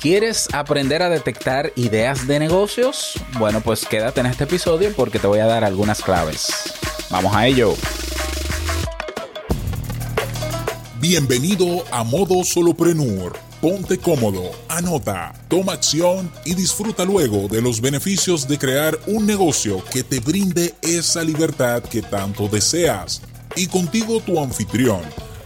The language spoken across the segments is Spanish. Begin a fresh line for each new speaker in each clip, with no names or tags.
¿Quieres aprender a detectar ideas de negocios? Bueno, pues quédate en este episodio porque te voy a dar algunas claves. Vamos a ello.
Bienvenido a Modo Soloprenur. Ponte cómodo, anota, toma acción y disfruta luego de los beneficios de crear un negocio que te brinde esa libertad que tanto deseas. Y contigo tu anfitrión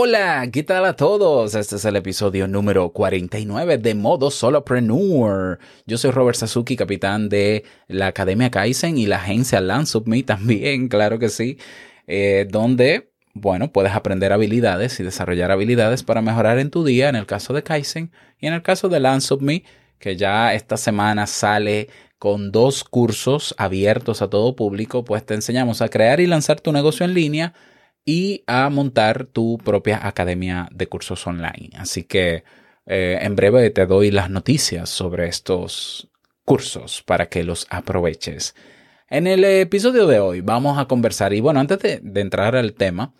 Hola, ¿qué tal a todos? Este es el episodio número 49 de Modo Solopreneur. Yo soy Robert Sasuki, capitán de la Academia Kaizen y la agencia Lance Me también, claro que sí, eh, donde, bueno, puedes aprender habilidades y desarrollar habilidades para mejorar en tu día, en el caso de Kaizen y en el caso de Lance Me, que ya esta semana sale con dos cursos abiertos a todo público, pues te enseñamos a crear y lanzar tu negocio en línea y a montar tu propia academia de cursos online. Así que eh, en breve te doy las noticias sobre estos cursos para que los aproveches. En el episodio de hoy vamos a conversar y bueno, antes de, entrar al tema,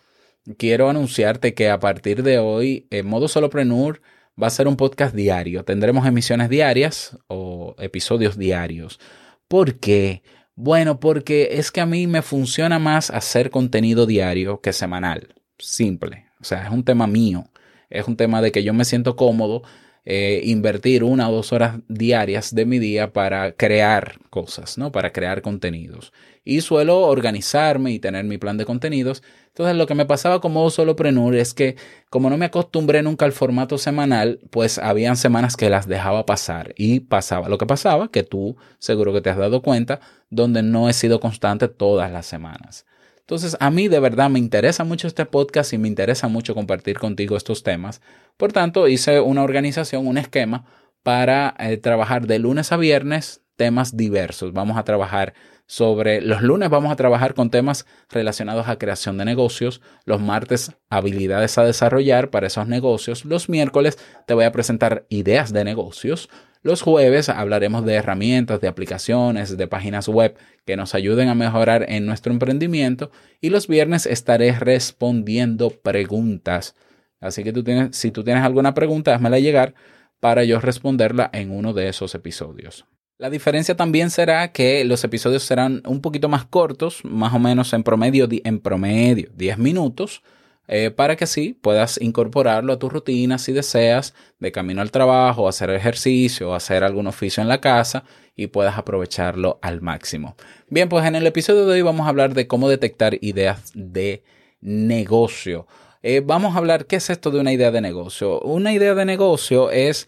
quiero anunciarte que a partir de hoy, en modo solopreneur, va a ser un podcast diario. Tendremos emisiones diarias o episodios diarios. ¿Por qué? Bueno, porque es que a mí me funciona más hacer contenido diario que semanal. Simple. O sea, es un tema mío. Es un tema de que yo me siento cómodo eh, invertir una o dos horas diarias de mi día para crear cosas, ¿no? Para crear contenidos. Y suelo organizarme y tener mi plan de contenidos entonces lo que me pasaba como solopreneur es que como no me acostumbré nunca al formato semanal, pues habían semanas que las dejaba pasar y pasaba lo que pasaba, que tú seguro que te has dado cuenta, donde no he sido constante todas las semanas. Entonces, a mí de verdad me interesa mucho este podcast y me interesa mucho compartir contigo estos temas. Por tanto, hice una organización, un esquema para eh, trabajar de lunes a viernes temas diversos. Vamos a trabajar sobre los lunes vamos a trabajar con temas relacionados a creación de negocios, los martes habilidades a desarrollar para esos negocios, los miércoles te voy a presentar ideas de negocios, los jueves hablaremos de herramientas, de aplicaciones, de páginas web que nos ayuden a mejorar en nuestro emprendimiento y los viernes estaré respondiendo preguntas. Así que tú tienes, si tú tienes alguna pregunta, házmela llegar para yo responderla en uno de esos episodios. La diferencia también será que los episodios serán un poquito más cortos, más o menos en promedio, en promedio 10 minutos, eh, para que así puedas incorporarlo a tu rutina si deseas, de camino al trabajo, hacer ejercicio, hacer algún oficio en la casa y puedas aprovecharlo al máximo. Bien, pues en el episodio de hoy vamos a hablar de cómo detectar ideas de negocio. Eh, vamos a hablar qué es esto de una idea de negocio. Una idea de negocio es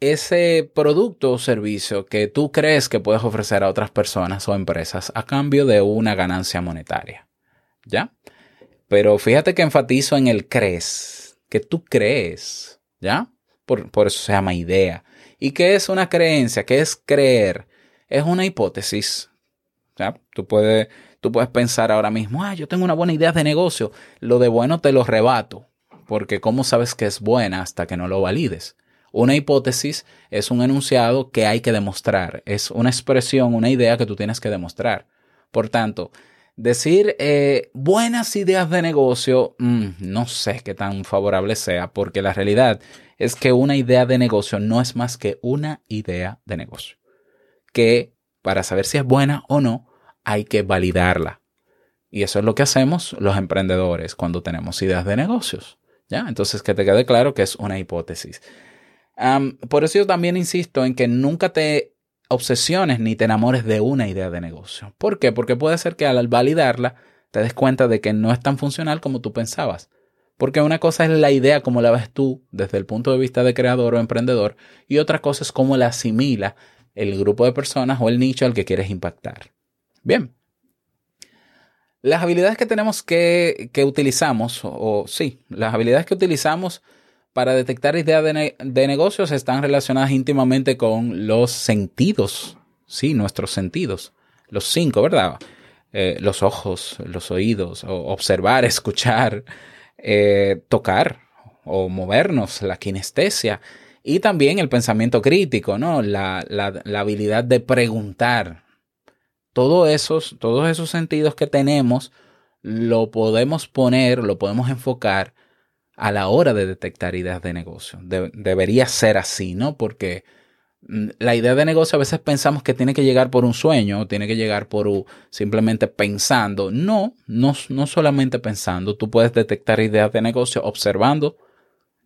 ese producto o servicio que tú crees que puedes ofrecer a otras personas o empresas a cambio de una ganancia monetaria. ¿Ya? Pero fíjate que enfatizo en el crees, que tú crees, ¿ya? Por, eso se llama idea. ¿Y qué es una creencia? ¿Qué es creer? Es una hipótesis. ¿ya? Tú, puedes, tú puedes pensar ahora mismo, ah, yo tengo una buena idea de negocio. Lo de bueno te lo rebato, porque ¿cómo sabes que es buena hasta que no lo valides? Una hipótesis es un enunciado que hay que demostrar, es una expresión, una idea que tú tienes que demostrar. Por tanto, decir eh, buenas ideas de negocio, mm, no sé qué tan favorable sea, porque la realidad es que una idea de negocio no es más que una idea de negocio, que para saber si es buena o no, hay que validarla. Y eso es lo que hacemos los emprendedores cuando tenemos ideas de negocios. ¿Ya? Entonces, que te quede claro que es una hipótesis por eso yo también insisto en que nunca te obsesiones ni te enamores de una idea de negocio. ¿Por qué? Porque puede ser que al validarla te des cuenta de que no es tan funcional como tú pensabas. Porque una cosa es la idea como la ves tú desde el punto de vista de creador o emprendedor y otra cosa es cómo la asimila el grupo de personas o el nicho al que quieres impactar. Bien. Las habilidades que tenemos que, que utilizamos, o, o sí, las habilidades que utilizamos para detectar ideas de, negocios están relacionadas íntimamente con los sentidos, sí, nuestros sentidos, los cinco, ¿verdad? Eh, los ojos, los oídos, observar, escuchar, eh, tocar o movernos, la kinestesia y también el pensamiento crítico, ¿no? La, la, habilidad de preguntar. Todos esos, todos esos sentidos que tenemos lo podemos poner, lo podemos enfocar a la hora de detectar ideas de negocio. debería ser así, ¿no? Porque mm, la idea de negocio a veces pensamos que tiene que llegar por un sueño, tiene que llegar por simplemente pensando. No, no, no solamente pensando. Tú puedes detectar ideas de negocio observando,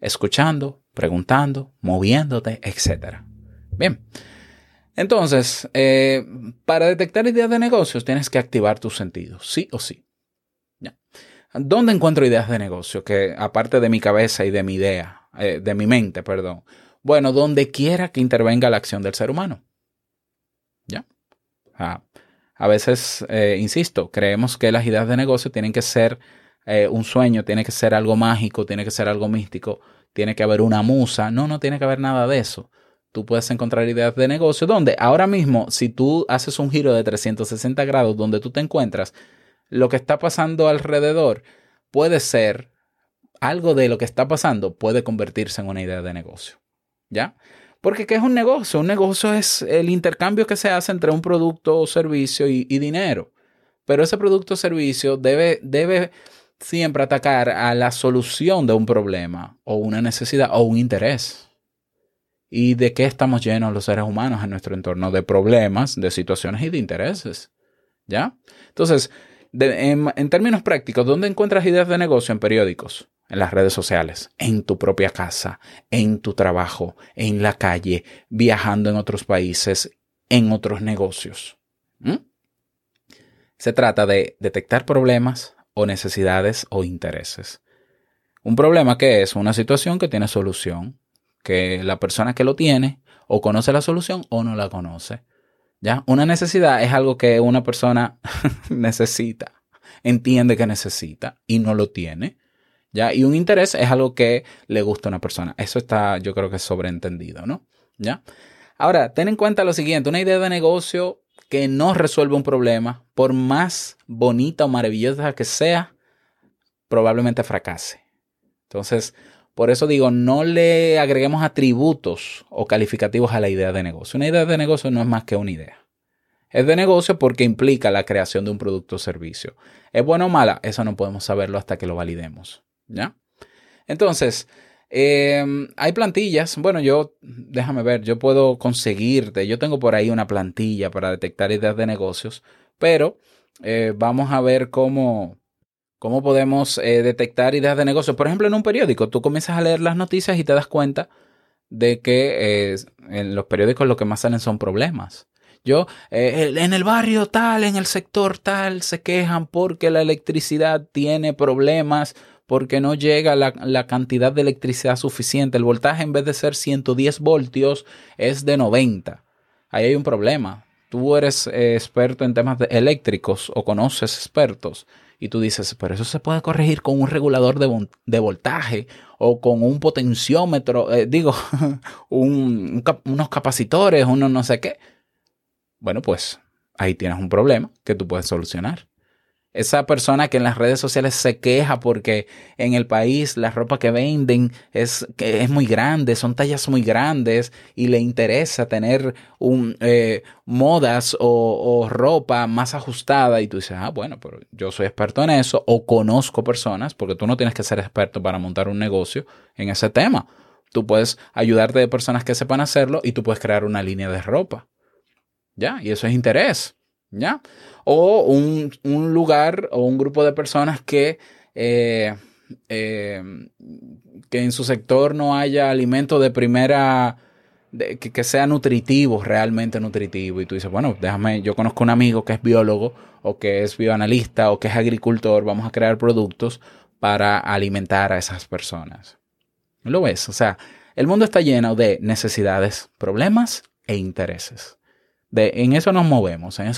escuchando, preguntando, moviéndote, etc. Bien. Entonces, eh, para detectar ideas de negocios tienes que activar tus sentidos, sí o sí. ¿Dónde encuentro ideas de negocio? Que aparte de mi cabeza y de mi idea, eh, de mi mente, perdón. Bueno, donde quiera que intervenga la acción del ser humano. ¿Ya? Ah, a veces, eh, insisto, creemos que las ideas de negocio tienen que ser eh, un sueño, tiene que ser algo mágico, tiene que ser algo místico, tiene que haber una musa. No, no tiene que haber nada de eso. Tú puedes encontrar ideas de negocio donde ahora mismo, si tú haces un giro de 360 grados donde tú te encuentras, lo que está pasando alrededor puede ser algo de lo que está pasando puede convertirse en una idea de negocio. ¿Ya? Porque ¿qué es un negocio? Un negocio es el intercambio que se hace entre un producto o servicio y, dinero. Pero ese producto o servicio debe, debe siempre atacar a la solución de un problema o una necesidad o un interés. ¿Y de qué estamos llenos los seres humanos en nuestro entorno? De problemas, de situaciones y de intereses. ¿Ya? Entonces, en, términos prácticos, ¿dónde encuentras ideas de negocio en periódicos? En las redes sociales, en tu propia casa, en tu trabajo, en la calle, viajando en otros países, en otros negocios. ¿Mm? Se trata de detectar problemas o necesidades o intereses. Un problema que es una situación que tiene solución, que la persona que lo tiene o conoce la solución o no la conoce. ¿Ya? Una necesidad es algo que una persona necesita, entiende que necesita y no lo tiene. ¿Ya? Y un interés es algo que le gusta a una persona. Eso está, yo creo que sobreentendido, ¿no? ¿Ya? Ahora, ten en cuenta lo siguiente, una idea de negocio que no resuelve un problema, por más bonita o maravillosa que sea, probablemente fracase. Entonces, por eso digo, no le agreguemos atributos o calificativos a la idea de negocio. Una idea de negocio no es más que una idea. Es de negocio porque implica la creación de un producto o servicio. ¿Es bueno o mala? Eso no podemos saberlo hasta que lo validemos. ¿Ya? Entonces, em, hay plantillas. Bueno, yo, déjame ver, yo puedo conseguirte. Yo tengo por ahí una plantilla para detectar ideas de negocios, pero eh, vamos a ver cómo, ¿Cómo podemos eh, detectar ideas de negocio? Por ejemplo, en un periódico, tú comienzas a leer las noticias y te das cuenta de que eh, en los periódicos lo que más salen son problemas. Yo, eh, en el barrio tal, en el sector tal, se quejan porque la electricidad tiene problemas, porque no llega la, la, cantidad de electricidad suficiente. El voltaje en vez de ser 110 voltios es de 90. Ahí hay un problema. Tú eres experto en temas eléctricos o conoces expertos y tú dices, pero eso se puede corregir con un regulador de, voltaje o con un potenciómetro, eh, digo, unos capacitores, uno no sé qué. Bueno, pues ahí tienes un problema que tú puedes solucionar esa persona que en las redes sociales se queja porque en el país la ropa que venden es, es muy grande, son tallas muy grandes y le interesa tener un, eh, modas o, o, ropa más ajustada y tú dices, ah, bueno, pero yo soy experto en eso o conozco personas, porque tú no tienes que ser experto para montar un negocio en ese tema. Tú puedes ayudarte de personas que sepan hacerlo y tú puedes crear una línea de ropa. ¿Ya? Y eso es interés. ¿Ya? O un, lugar o un grupo de personas que, eh, eh, que en su sector no haya alimento de primera, que, sea nutritivo, realmente nutritivo. Y tú dices, bueno, déjame, yo conozco un amigo que es biólogo o que es bioanalista o que es agricultor, vamos a crear productos para alimentar a esas personas. ¿Lo ves? O sea, el mundo está lleno de necesidades, problemas e intereses en eso nos movemos, eh,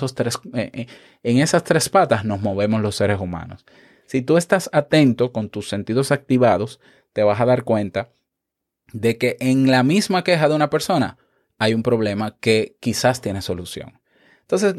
eh, en esas tres patas nos movemos los seres humanos. Si tú estás atento con tus sentidos activados, te vas a dar cuenta de que en la misma queja de una persona hay un problema que quizás tiene solución. Entonces,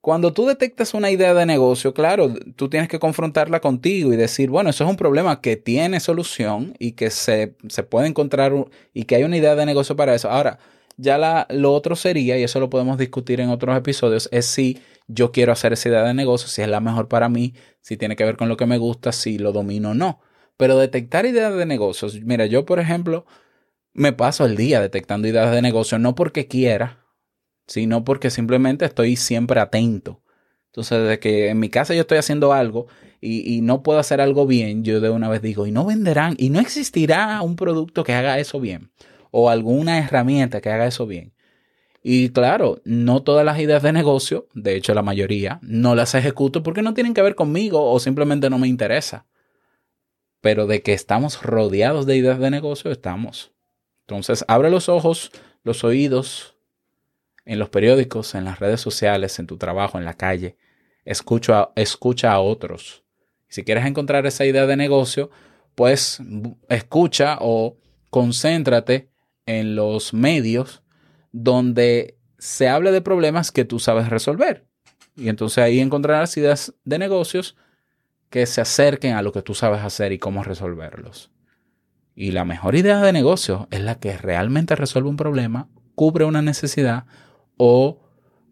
cuando tú detectas una idea de negocio, claro, tú tienes que confrontarla contigo y decir, bueno, eso es un problema que tiene solución y que se puede encontrar y que hay una idea de negocio para eso. Ahora, ya la, lo otro sería, y eso lo podemos discutir en otros episodios, es si yo quiero hacer esa idea de negocio, si es la mejor para mí, si tiene que ver con lo que me gusta, si lo domino o no. Pero detectar ideas de negocios, mira, yo por ejemplo me paso el día detectando ideas de negocio, no porque quiera, sino porque simplemente estoy siempre atento. Entonces, desde que en mi casa yo estoy haciendo algo y, y, no puedo hacer algo bien, yo de una vez digo, y no venderán, y no existirá un producto que haga eso bien, o alguna herramienta que haga eso bien. Y claro, no todas las ideas de negocio, de hecho la mayoría, no las ejecuto porque no tienen que ver conmigo o simplemente no me interesa. Pero de que estamos rodeados de ideas de negocio, estamos. Entonces, abre los ojos, los oídos, en los periódicos, en las redes sociales, en tu trabajo, en la calle. Escucha, escucha a otros. Si quieres encontrar esa idea de negocio, pues escucha o concéntrate en los medios donde se hable de problemas que tú sabes resolver. Y entonces ahí encontrarás ideas de negocios que se acerquen a lo que tú sabes hacer y cómo resolverlos. Y la mejor idea de negocio es la que realmente resuelve un problema, cubre una necesidad o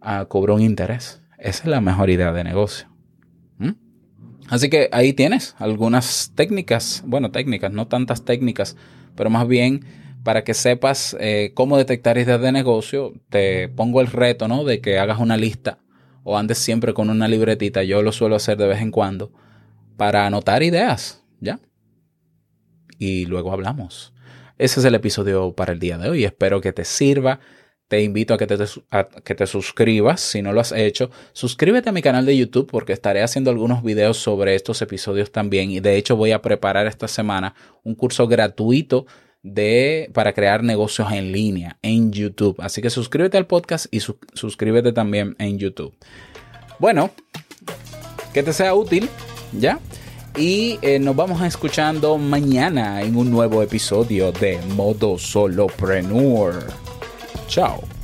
uh, cobra un interés. Esa es la mejor idea de negocio. ¿Mm? Así que ahí tienes algunas técnicas, bueno, técnicas, no tantas técnicas, pero más bien para que sepas eh, cómo detectar ideas de negocio, te pongo el reto, ¿no? De que hagas una lista o andes siempre con una libretita. Yo lo suelo hacer de vez en cuando para anotar ideas, ¿ya? Y luego hablamos. Ese es el episodio para el día de hoy. Espero que te sirva. Te invito a que te, a que te suscribas si no lo has hecho. Suscríbete a mi canal de YouTube porque estaré haciendo algunos videos sobre estos episodios también. Y de hecho voy a preparar esta semana un curso gratuito de, para crear negocios en línea en YouTube. Así que suscríbete al podcast y su, suscríbete también en YouTube. Bueno, que te sea útil, ¿ya? Y eh, nos vamos escuchando mañana en un nuevo episodio de Modo Solopreneur. Chao.